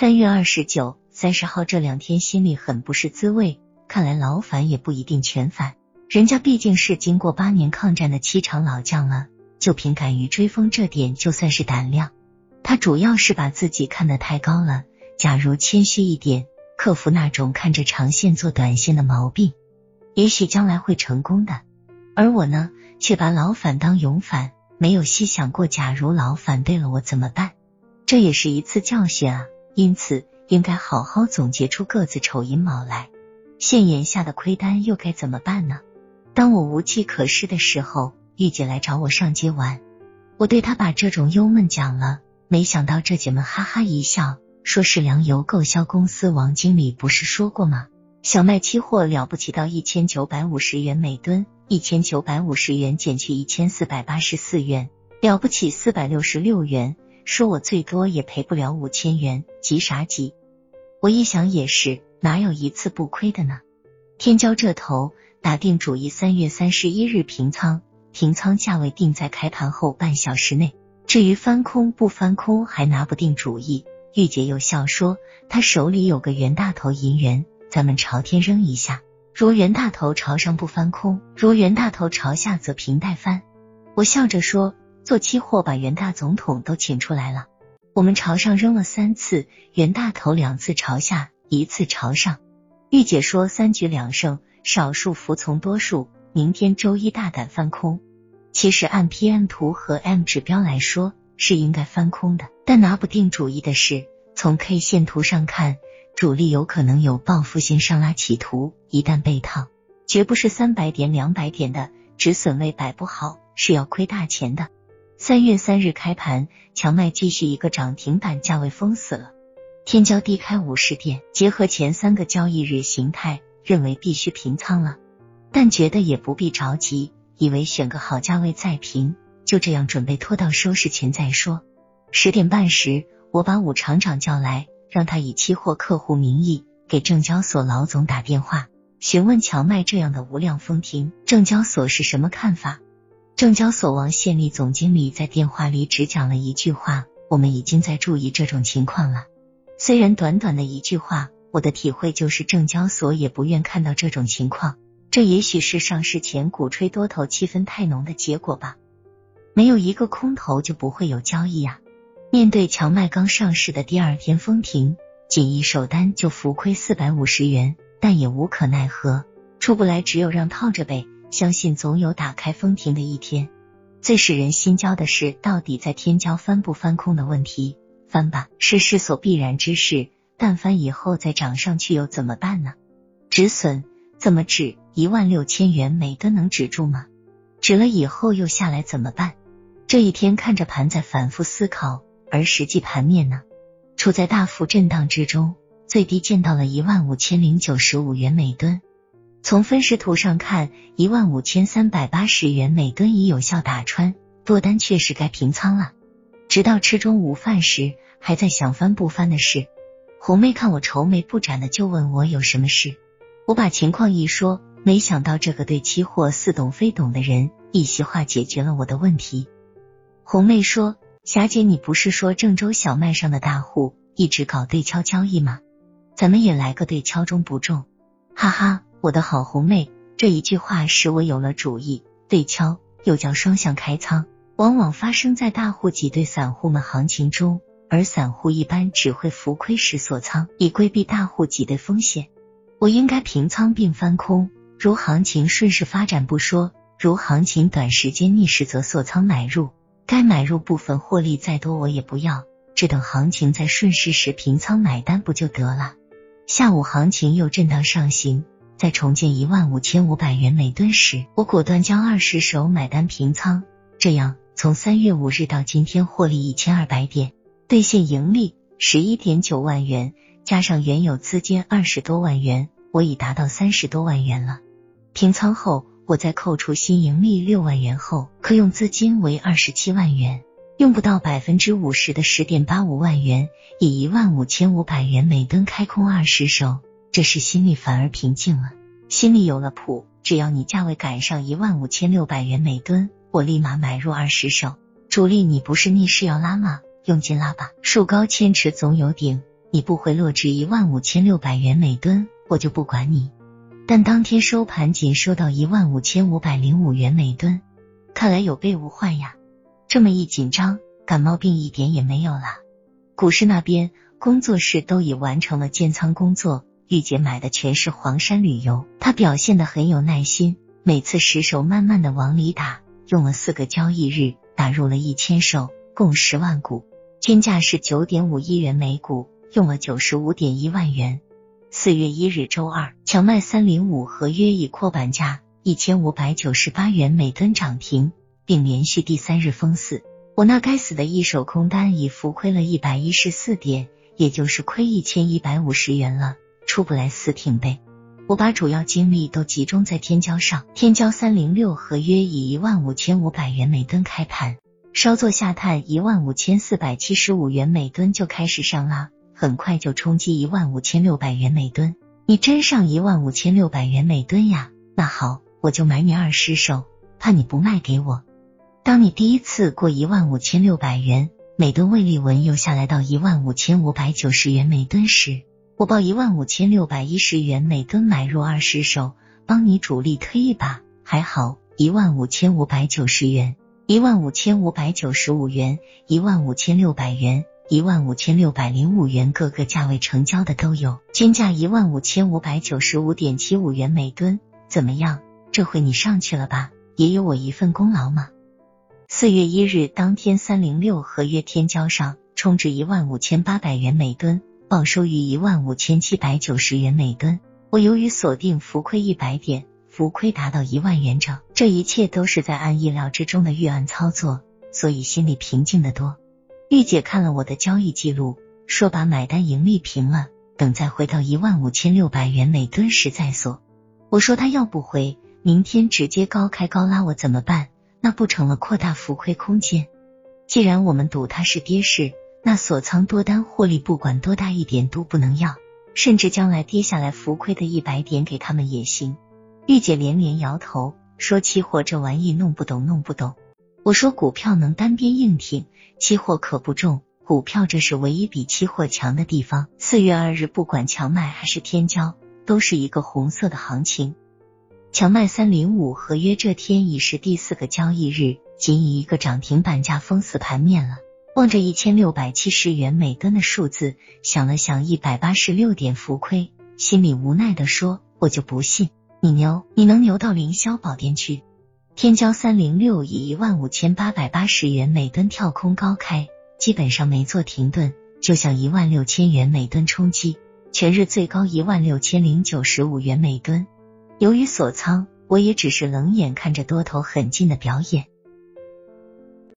三月二十九、三十号这两天心里很不是滋味，看来老反也不一定全反，人家毕竟是经过八年抗战的七场老将了，就凭敢于追风这点就算是胆量。他主要是把自己看得太高了，假如谦虚一点，克服那种看着长线做短线的毛病，也许将来会成功的。而我呢，却把老反当勇反，没有细想过，假如老反对了我怎么办？这也是一次教训啊！因此，应该好好总结出各自丑寅卯来。现眼下的亏单又该怎么办呢？当我无计可施的时候，玉姐来找我上街玩，我对她把这种忧闷讲了。没想到这姐们哈哈一笑，说是粮油购销公司王经理不是说过吗？小麦期货了不起到一千九百五十元每吨，一千九百五十元减去一千四百八十四元，了不起四百六十六元。说我最多也赔不了五千元，急啥急？我一想也是，哪有一次不亏的呢？天骄这头打定主意，三月三十一日平仓，平仓价位定在开盘后半小时内。至于翻空不翻空，还拿不定主意。玉姐又笑说，她手里有个袁大头银元，咱们朝天扔一下，如袁大头朝上不翻空，如袁大头朝下则平带翻。我笑着说。做期货把袁大总统都请出来了，我们朝上扔了三次，袁大头两次朝下，一次朝上。玉姐说三局两胜，少数服从多数，明天周一大胆翻空。其实按 PM 图和 M 指标来说是应该翻空的，但拿不定主意的是，从 K 线图上看，主力有可能有报复性上拉企图，一旦被套，绝不是三百点两百点的止损位摆不好，是要亏大钱的。三月三日开盘，强麦继续一个涨停板，价位封死了。天骄低开五十点，结合前三个交易日形态，认为必须平仓了，但觉得也不必着急，以为选个好价位再平，就这样准备拖到收市前再说。十点半时，我把武厂长叫来，让他以期货客户名义给证交所老总打电话，询问荞麦这样的无量封停，证交所是什么看法。证交所王献利总经理在电话里只讲了一句话：“我们已经在注意这种情况了。”虽然短短的一句话，我的体会就是证交所也不愿看到这种情况。这也许是上市前鼓吹多头气氛太浓的结果吧。没有一个空头就不会有交易啊。面对荞麦刚上市的第二天封停，仅一手单就浮亏四百五十元，但也无可奈何，出不来只有让套着呗。相信总有打开封停的一天。最使人心焦的是，到底在天骄翻不翻空的问题。翻吧，是势所必然之事。但翻以后再涨上去又怎么办呢？止损怎么止？一万六千元每吨能止住吗？止了以后又下来怎么办？这一天看着盘在反复思考，而实际盘面呢，处在大幅震荡之中，最低见到了一万五千零九十五元每吨。从分时图上看，一万五千三百八十元每吨已有效打穿，多单确实该平仓了。直到吃中午饭时，还在想翻不翻的事。红妹看我愁眉不展的，就问我有什么事。我把情况一说，没想到这个对期货似懂非懂的人，一席话解决了我的问题。红妹说：“霞姐，你不是说郑州小麦上的大户一直搞对敲交易吗？咱们也来个对敲中不中。”哈哈。我的好红妹，这一句话使我有了主意。对敲又叫双向开仓，往往发生在大户挤兑散户们行情中，而散户一般只会浮亏时锁仓，以规避大户挤兑风险。我应该平仓并翻空，如行情顺势发展不说，如行情短时间逆势则锁仓买入，该买入部分获利再多我也不要，只等行情在顺势时平仓买单不就得了？下午行情又震荡上行。在重建一万五千五百元每吨时，我果断将二十手买单平仓，这样从三月五日到今天获利一千二百点，兑现盈利十一点九万元，加上原有资金二十多万元，我已达到三十多万元了。平仓后，我再扣除新盈利六万元后，可用资金为二十七万元，用不到百分之五十的十点八五万元，以一万五千五百元每吨开空二十手。这时心里反而平静了，心里有了谱。只要你价位赶上一万五千六百元每吨，我立马买入二十手。主力，你不是逆势要拉吗？用劲拉吧，树高千尺总有顶。你不回落至一万五千六百元每吨，我就不管你。但当天收盘仅收到一万五千五百零五元每吨，看来有备无患呀。这么一紧张，感冒病一点也没有了。股市那边，工作室都已完成了建仓工作，玉姐买的全是黄山旅游，她表现的很有耐心，每次十手慢慢的往里打，用了四个交易日，打入了一千手，共十万股，均价是九点五亿元每股，用了九十五点一万元。四月一日周二，强卖三零五合约以扩板价一千五百九十八元每吨涨停，并连续第三日封四。我那该死的一手空单已浮亏了一百一十四点，也就是亏一千一百五十元了，出不来死挺呗。我把主要精力都集中在天骄上，天骄三零六合约以一万五千五百元每吨开盘，稍作下探一万五千四百七十五元每吨就开始上拉。很快就冲击一万五千六百元每吨，你真上一万五千六百元每吨呀？那好，我就买你二十手，怕你不卖给我。当你第一次过一万五千六百元每吨，魏立文又下来到一万五千五百九十元每吨时，我报一万五千六百一十元每吨买入二十手，帮你主力推一把。还好，一万五千五百九十元，一万五千五百九十五元，一万五千六百元。一万五千六百零五元，各个价位成交的都有，均价一万五千五百九十五点七五元每吨，怎么样？这回你上去了吧？也有我一份功劳吗。四月一日当天，三零六合约天交上冲至一万五千八百元每吨，报收于一万五千七百九十元每吨。我由于锁定浮亏一百点，浮亏达到一万元整，这一切都是在按意料之中的预案操作，所以心里平静的多。玉姐看了我的交易记录，说把买单盈利平了，等再回到一万五千六百元每吨时再锁。我说他要不回，明天直接高开高拉，我怎么办？那不成了扩大浮亏空间？既然我们赌它是跌势，那锁仓多单获利不管多大一点都不能要，甚至将来跌下来浮亏的一百点给他们也行。玉姐连连摇头，说期货这玩意弄不懂，弄不懂。我说股票能单边硬挺，期货可不中。股票这是唯一比期货强的地方。四月二日，不管强卖还是天骄，都是一个红色的行情。强卖三零五合约这天已是第四个交易日，仅以一个涨停板价封死盘面了。望着一千六百七十元每吨的数字，想了想一百八十六点浮亏，心里无奈的说：“我就不信你牛，你能牛到凌霄宝殿去。”天骄三零六以一万五千八百八十元每吨跳空高开，基本上没做停顿，就向一万六千元每吨冲击，全日最高一万六千零九十五元每吨。由于锁仓，我也只是冷眼看着多头很近的表演。